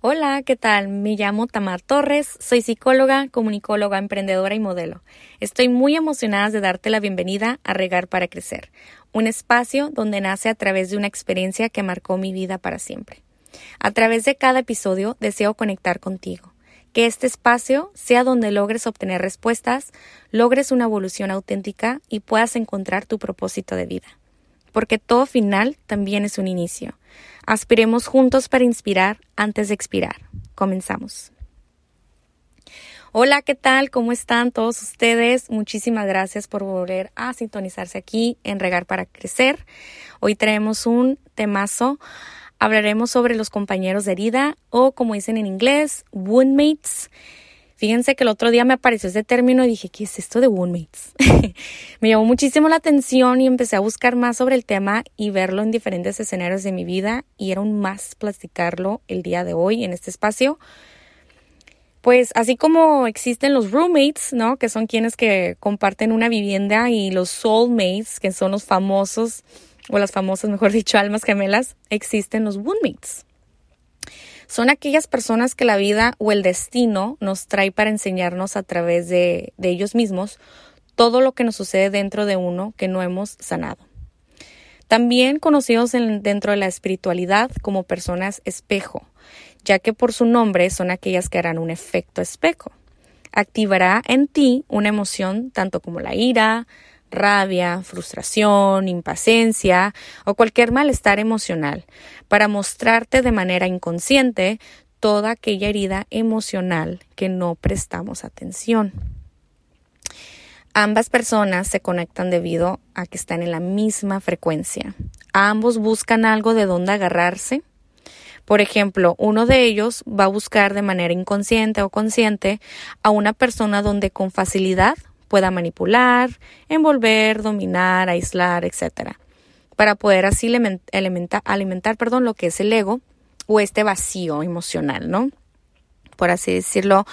Hola, ¿qué tal? Me llamo Tamar Torres, soy psicóloga, comunicóloga, emprendedora y modelo. Estoy muy emocionada de darte la bienvenida a Regar para Crecer, un espacio donde nace a través de una experiencia que marcó mi vida para siempre. A través de cada episodio deseo conectar contigo, que este espacio sea donde logres obtener respuestas, logres una evolución auténtica y puedas encontrar tu propósito de vida. Porque todo final también es un inicio. Aspiremos juntos para inspirar antes de expirar. Comenzamos. Hola, ¿qué tal? ¿Cómo están todos ustedes? Muchísimas gracias por volver a sintonizarse aquí en Regar para Crecer. Hoy traemos un temazo. Hablaremos sobre los compañeros de herida o como dicen en inglés, woundmates. Fíjense que el otro día me apareció ese término y dije, ¿qué es esto de Woundmates? me llamó muchísimo la atención y empecé a buscar más sobre el tema y verlo en diferentes escenarios de mi vida y era un más platicarlo el día de hoy en este espacio. Pues así como existen los roommates, ¿no? Que son quienes que comparten una vivienda y los soulmates, que son los famosos, o las famosas, mejor dicho, almas gemelas, existen los woundmates. Son aquellas personas que la vida o el destino nos trae para enseñarnos a través de, ellos mismos todo lo que nos sucede dentro de uno que no hemos sanado. También conocidos dentro de la espiritualidad como personas espejo, ya que por su nombre son aquellas que harán un efecto espejo. Activará en ti una emoción tanto como la ira, rabia, frustración, impaciencia o cualquier malestar emocional, para mostrarte de manera inconsciente toda aquella herida emocional que no prestamos atención. Ambas personas se conectan debido a que están en la misma frecuencia. Ambos buscan algo de donde agarrarse. Por ejemplo, uno de ellos va a buscar de manera inconsciente o consciente a una persona donde con facilidad pueda manipular, envolver, dominar, aislar, etc. Para poder así alimentar, perdón, lo que es el ego o este vacío emocional, ¿no? Por así decirlo.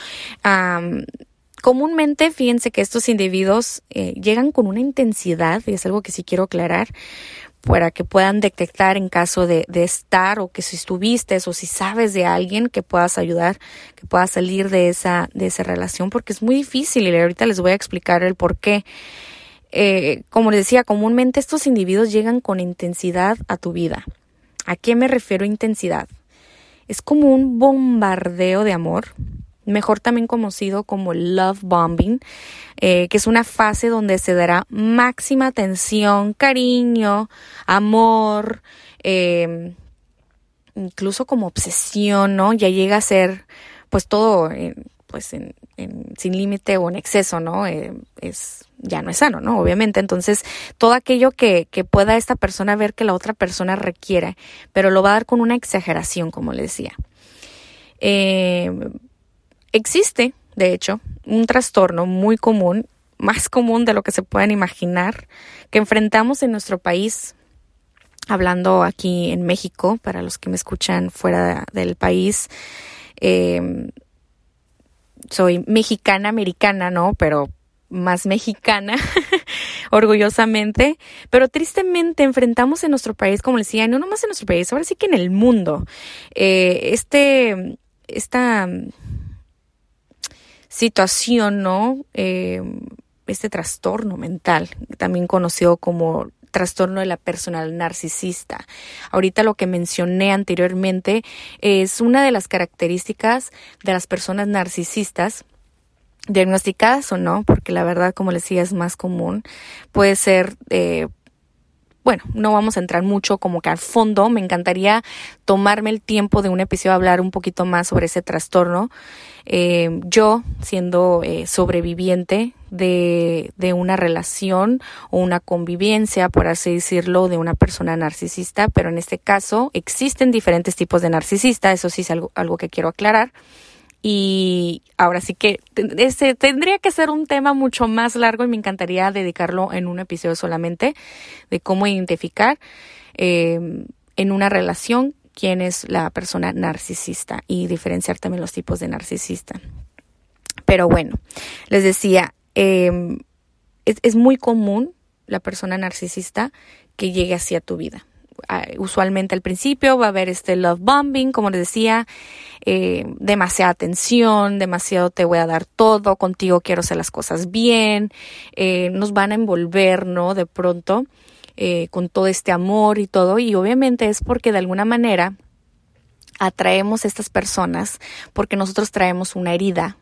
comúnmente, fíjense que estos individuos eh, llegan con una intensidad, y es algo que sí quiero aclarar, para que puedan detectar en caso de, estar o que si estuviste o si sabes de alguien que puedas ayudar, que pueda salir de esa, de esa relación, porque es muy difícil y ahorita les voy a explicar el por qué. Eh, como les decía, comúnmente estos individuos llegan con intensidad a tu vida. ¿A qué me refiero intensidad? Es como un bombardeo de amor, mejor también conocido como love bombing, eh, que es una fase donde se dará máxima atención, cariño, amor, em, incluso como obsesión, ¿no? Ya llega a ser pues todo pues sin límite o en exceso, ¿no? Eh, es ya no es sano, ¿no? Obviamente. Entonces, todo aquello que, que pueda esta persona ver que la otra persona requiere, pero lo va a dar con una exageración, como le decía. Eh, Existe, de hecho, un trastorno muy común, más común de lo que se pueden imaginar, que enfrentamos en nuestro país, hablando aquí en México, para los que me escuchan fuera del país. Em, soy mexicana, americana, ¿no? Pero más mexicana, orgullosamente, pero tristemente enfrentamos en nuestro país, como les decía, no nomás en nuestro país, ahora sí que en el mundo, eh, este, esta situación, ¿no? Eh, este trastorno mental, también conocido como trastorno de la personal narcisista. Ahorita lo que mencioné anteriormente es una de las características de las personas narcisistas diagnosticadas o no, porque la verdad, como les decía, es más común. Puede ser eh, bueno, no vamos a entrar mucho como que al fondo. Me encantaría tomarme el tiempo de un episodio a hablar un poquito más sobre ese trastorno. Eh, yo, siendo eh, sobreviviente de, de, una relación o una convivencia, por así decirlo, de una persona narcisista, pero en este caso existen diferentes tipos de narcisista, eso sí es algo, algo que quiero aclarar. Y ahora sí que ese tendría que ser un tema mucho más largo y me encantaría dedicarlo en un episodio solamente de cómo identificar eh, en una relación quién es la persona narcisista y diferenciar también los tipos de narcisista. Pero bueno, les decía, em, es, es muy común la persona narcisista que llegue hacia tu vida usualmente al principio va a haber este love bombing, como les decía, eh, demasiada atención, demasiado te voy a dar todo, contigo quiero hacer las cosas bien, eh, nos van a envolver, ¿no? De pronto, eh, con todo este amor y todo, y obviamente es porque de alguna manera atraemos a estas personas porque nosotros traemos una herida,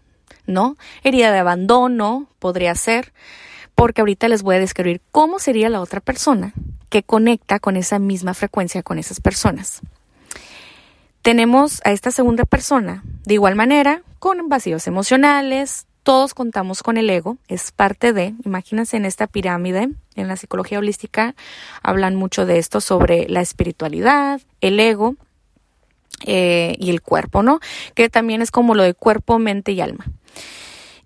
¿no? Herida de abandono, podría ser, porque ahorita les voy a describir cómo sería la otra persona que conecta con esa misma frecuencia con esas personas. Tenemos a esta segunda persona, de igual manera, con vacíos emocionales, todos contamos con el ego, es parte de, imagínense en esta pirámide, en la psicología holística hablan mucho de esto sobre la espiritualidad, el ego eh, y el cuerpo, ¿no? Que también es como lo de cuerpo, mente y alma.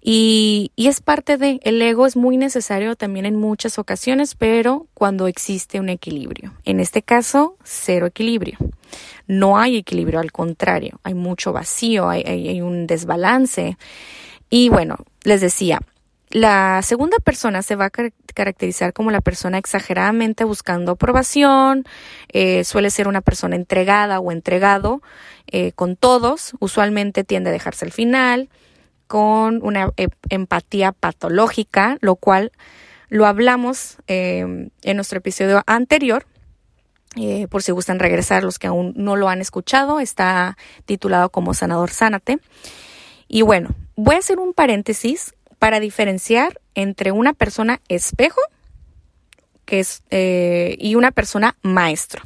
Y, es parte de, el ego es muy necesario también en muchas ocasiones, pero cuando existe un equilibrio. En este caso, cero equilibrio. No hay equilibrio, al contrario, hay mucho vacío, hay, hay un desbalance. Y bueno, les decía, la segunda persona se va a caracterizar como la persona exageradamente buscando aprobación, eh, suele ser una persona entregada o entregado eh, con todos, usualmente tiende a dejarse al final, con una e, empatía patológica, lo cual lo hablamos em, en nuestro episodio anterior. Eh, por si gustan regresar los que aún no lo han escuchado, está titulado como Sanador Sánate. Y bueno, voy a hacer un paréntesis para diferenciar entre una persona espejo que es, eh, y una persona maestro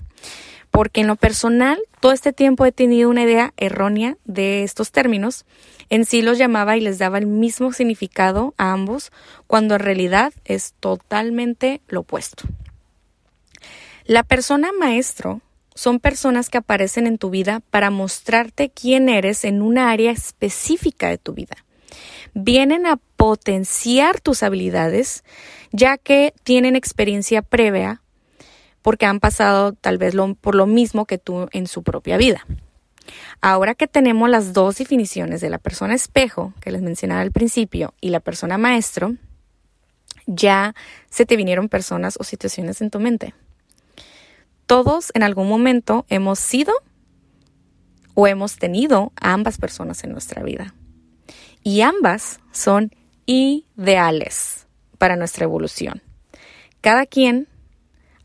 porque en lo personal todo este tiempo he tenido una idea errónea de estos términos. En sí los llamaba y les daba el mismo significado a ambos, cuando en realidad es totalmente lo opuesto. La persona maestro son personas que aparecen en tu vida para mostrarte quién eres en una área específica de tu vida. Vienen a potenciar tus habilidades, ya que tienen experiencia previa porque han pasado tal vez por lo mismo que tú en su propia vida. Ahora que tenemos las dos definiciones de la persona espejo, que les mencionaba al principio, y la persona maestro, ya se te vinieron personas o situaciones en tu mente. Todos en algún momento hemos sido o hemos tenido a ambas personas en nuestra vida. Y ambas son ideales para nuestra evolución. Cada quien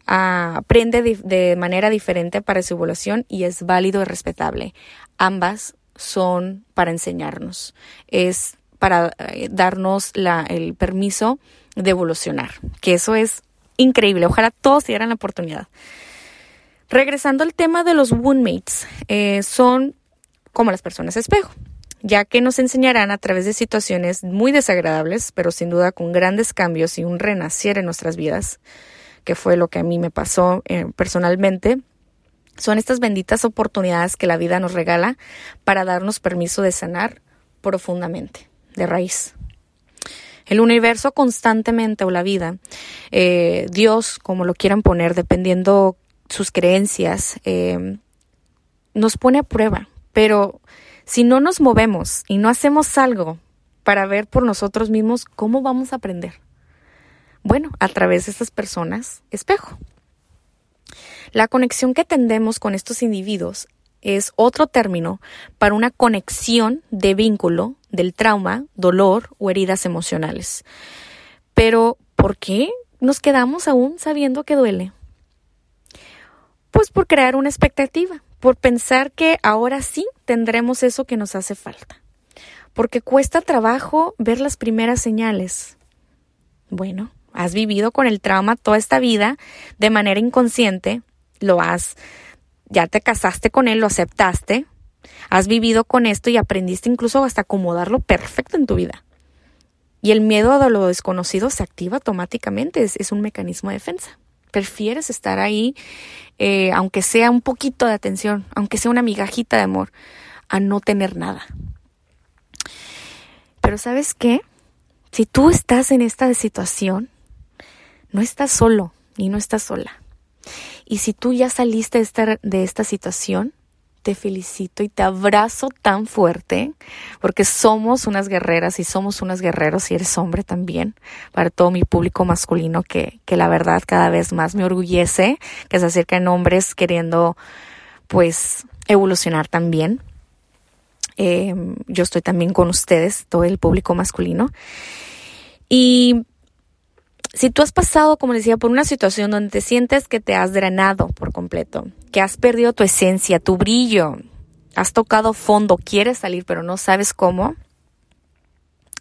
aprende de, manera diferente para su evolución y es válido y respetable. Ambas son para enseñarnos, es para eh, darnos el permiso de evolucionar, que eso es increíble. Ojalá todos dieran la oportunidad. Regresando al tema de los woundmates, eh, son como las personas espejo, ya que nos enseñarán a través de situaciones muy desagradables, pero sin duda con grandes cambios y un renacer en nuestras vidas, que fue lo que a mí me pasó eh, personalmente, son estas benditas oportunidades que la vida nos regala para darnos permiso de sanar profundamente, de raíz. El universo constantemente o la vida, eh, Dios, como lo quieran poner, dependiendo sus creencias, eh, nos pone a prueba. Pero si no nos movemos y no hacemos algo para ver por nosotros mismos, ¿cómo vamos a aprender? Bueno, a través de estas personas espejo. La conexión que tendemos con estos individuos es otro término para una conexión de vínculo del trauma, dolor o heridas emocionales. Pero, ¿por qué nos quedamos aún sabiendo que duele? Pues por crear una expectativa, por pensar que ahora sí tendremos eso que nos hace falta. Porque cuesta trabajo ver las primeras señales. Bueno, has vivido con el trauma toda esta vida de manera inconsciente, lo has, ya te casaste con él, lo aceptaste, has vivido con esto y aprendiste incluso hasta acomodarlo perfecto en tu vida. Y el miedo a lo desconocido se activa automáticamente, es, un mecanismo de defensa. Prefieres estar ahí, eh, aunque sea un poquito de atención, aunque sea una migajita de amor, a no tener nada. Pero sabes qué? Si tú estás en esta situación, no estás solo y no estás sola. Y si tú ya saliste de esta, de esta situación, te felicito y te abrazo tan fuerte porque somos unas guerreras y somos unos guerreros y eres hombre también para todo mi público masculino que, que la verdad cada vez más me orgullece que se acercan hombres queriendo pues evolucionar también. Em, yo estoy también con ustedes, todo el público masculino. Y si tú has pasado, como decía, por una situación donde te sientes que te has drenado por completo, que has perdido tu esencia, tu brillo, has tocado fondo, quieres salir pero no sabes cómo,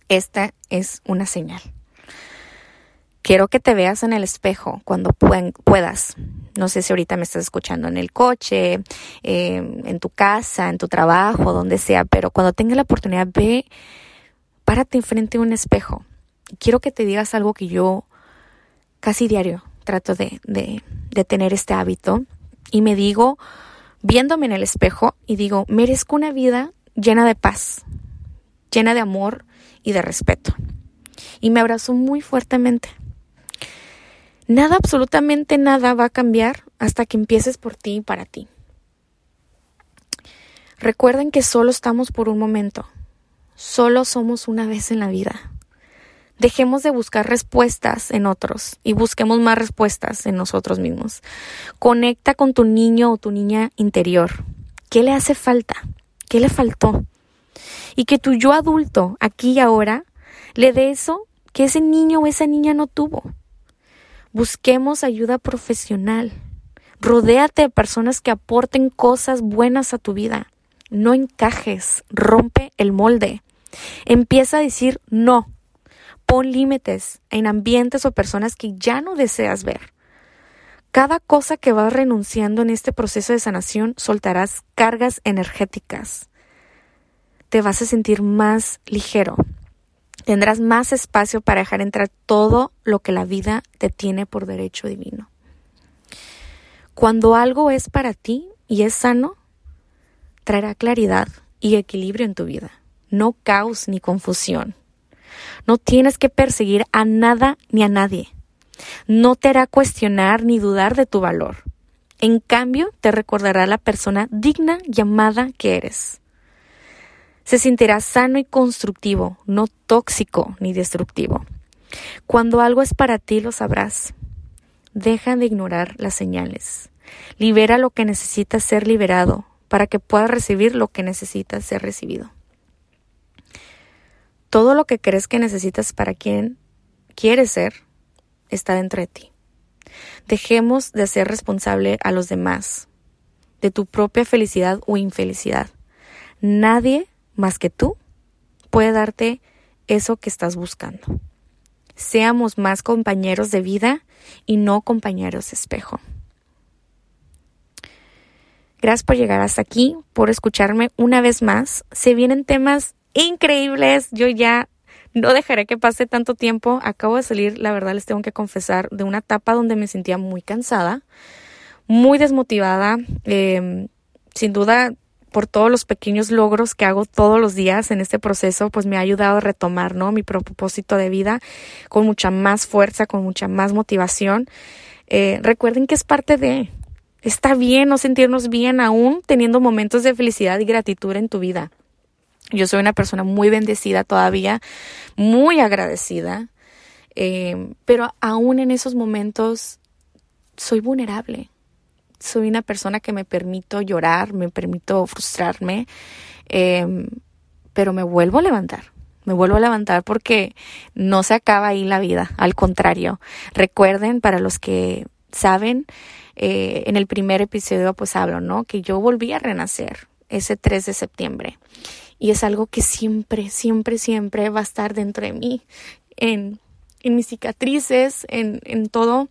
esta es una señal. Quiero que te veas en el espejo cuando puedas. No sé si ahorita me estás escuchando en el coche, em, en tu casa, en tu trabajo, donde sea, pero cuando tengas la oportunidad, ve, párate enfrente de un espejo. Quiero que te digas algo que yo casi diario trato de, de, de tener este hábito y me digo, viéndome en el espejo, y digo, merezco una vida llena de paz, llena de amor y de respeto. Y me abrazo muy fuertemente. Nada, absolutamente nada va a cambiar hasta que empieces por ti y para ti. Recuerden que solo estamos por un momento, solo somos una vez en la vida. Dejemos de buscar respuestas en otros y busquemos más respuestas en nosotros mismos. Conecta con tu niño o tu niña interior. ¿Qué le hace falta? ¿Qué le faltó? Y que tu yo adulto, aquí y ahora, le dé eso que ese niño o esa niña no tuvo. Busquemos ayuda profesional. Rodéate de personas que aporten cosas buenas a tu vida. No encajes, rompe el molde. Empieza a decir no. Pon límites en ambientes o personas que ya no deseas ver. Cada cosa que vas renunciando en este proceso de sanación soltarás cargas energéticas. Te vas a sentir más ligero, Tendrás más espacio para dejar entrar todo lo que la vida te tiene por derecho divino. Cuando algo es para ti y es sano, traerá claridad y equilibrio en tu vida, no caos ni confusión. No tienes que perseguir a nada ni a nadie. No te hará cuestionar ni dudar de tu valor. En cambio, te recordará la persona digna llamada que eres se sentirá sano y constructivo, no tóxico ni destructivo. Cuando algo es para ti, lo sabrás. Deja de ignorar las señales. Libera lo que necesita ser liberado para que puedas recibir lo que necesita ser recibido. Todo lo que crees que necesitas para quien quieres ser está dentro de ti. Dejemos de ser responsable a los demás de tu propia felicidad o infelicidad. Nadie más que tú puede darte eso que estás buscando. Seamos más compañeros de vida y no compañeros de espejo. Gracias por llegar hasta aquí, por escucharme una vez más. Se vienen temas increíbles. Yo ya no dejaré que pase tanto tiempo. Acabo de salir, la verdad les tengo que confesar, de una etapa donde me sentía muy cansada, muy desmotivada. Eh, sin duda por todos los pequeños logros que hago todos los días en este proceso, pues me ha ayudado a retomar, ¿no? Mi propósito de vida con mucha más fuerza, con mucha más motivación. Eh, recuerden que es parte de, está bien no sentirnos bien aún teniendo momentos de felicidad y gratitud en tu vida. Yo soy una persona muy bendecida todavía, muy agradecida, eh, pero aún en esos momentos soy vulnerable soy una persona que me permito llorar, me permito frustrarme, em, pero me vuelvo a levantar. Me vuelvo a levantar porque no se acaba ahí la vida, al contrario. Recuerden, para los que saben, eh, en el primer episodio pues hablo, ¿no? Que yo volví a renacer ese 3 de septiembre. Y es algo que siempre, siempre, siempre va a estar dentro de mí, en, en mis cicatrices, en, en todo.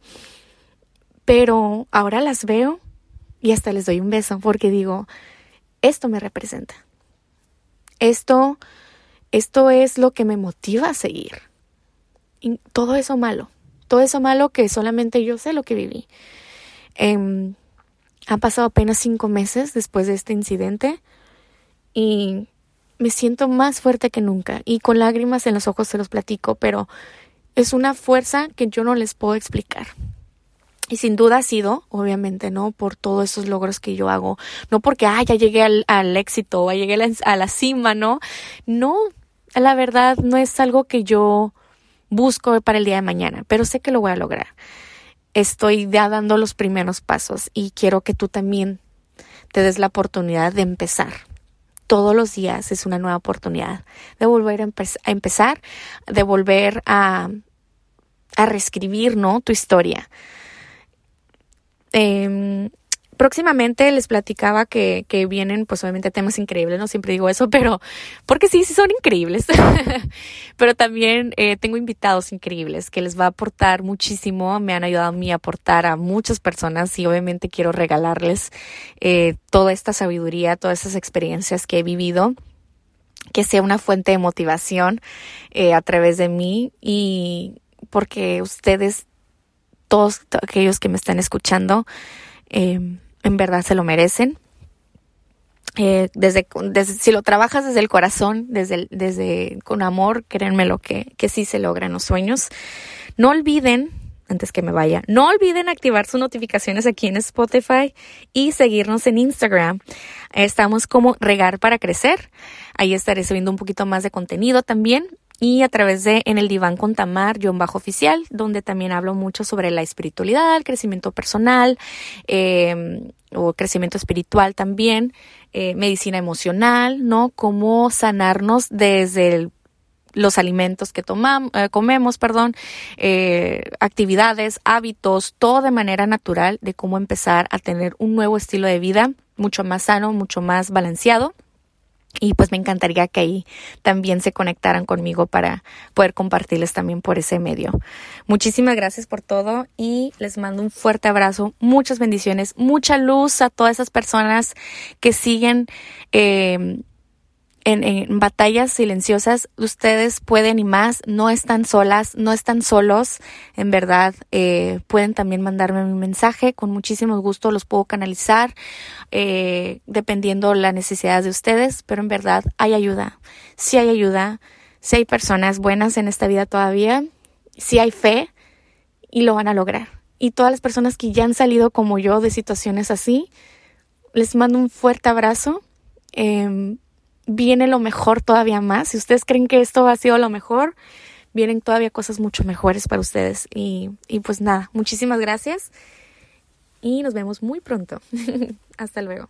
Pero ahora las veo y hasta les doy un beso porque digo, esto me representa. Esto, esto es lo que me motiva a seguir. Todo eso malo, todo eso malo que solamente yo sé lo que viví. Eh, han pasado apenas cinco meses después de este incidente y me siento más fuerte que nunca y con lágrimas en los ojos se los platico, pero es una fuerza que yo no les puedo explicar. Y sin duda ha sido, obviamente, ¿no? Por todos esos logros que yo hago. No porque, ah, ya llegué al, éxito, ya llegué a la, a la cima, ¿no? No, la verdad no es algo que yo busco para el día de mañana, pero sé que lo voy a lograr. Estoy ya dando los primeros pasos y quiero que tú también te des la oportunidad de empezar. Todos los días es una nueva oportunidad de volver a, empezar, de volver a, a reescribir, ¿no? Tu historia. Eh, próximamente les platicaba que, que, vienen, pues obviamente temas increíbles, no siempre digo eso, pero porque sí, sí son increíbles. pero también eh, tengo invitados increíbles que les va a aportar muchísimo, me han ayudado a mí a aportar a muchas personas y obviamente quiero regalarles eh, toda esta sabiduría, todas esas experiencias que he vivido que sea una fuente de motivación eh, a través de mí y porque ustedes, todos aquellos que me están escuchando, eh, en verdad se lo merecen. Eh, desde, si lo trabajas desde el corazón, desde, desde con amor, créanme lo que, que sí se logran los sueños. No olviden, antes que me vaya, no olviden activar sus notificaciones aquí en Spotify y seguirnos en Instagram. Estamos como Regar para Crecer. Ahí estaré subiendo un poquito más de contenido también y a través de En el Diván con Tamar, John Bajo Oficial, donde también hablo mucho sobre la espiritualidad, el crecimiento personal em, o crecimiento espiritual también, eh, medicina emocional, ¿no? Cómo sanarnos desde los alimentos que tomamos, eh, comemos, perdón, eh, actividades, hábitos, todo de manera natural de cómo empezar a tener un nuevo estilo de vida mucho más sano, mucho más balanceado y pues me encantaría que ahí también se conectaran conmigo para poder compartirles también por ese medio. Muchísimas gracias por todo y les mando un fuerte abrazo, muchas bendiciones, mucha luz a todas esas personas que siguen eh, en, batallas silenciosas, ustedes pueden y más, no están solas, no están solos, en verdad, eh, pueden también mandarme un mensaje, con muchísimo gusto los puedo canalizar, eh, dependiendo la necesidad de ustedes, pero en verdad hay ayuda, sí hay ayuda, sí hay personas buenas en esta vida todavía, sí hay fe y lo van a lograr. Y todas las personas que ya han salido como yo de situaciones así, les mando un fuerte abrazo. Eh, viene lo mejor todavía más. Si ustedes creen que esto ha sido lo mejor, vienen todavía cosas mucho mejores para ustedes. Y, y pues nada, muchísimas gracias y nos vemos muy pronto. Hasta luego.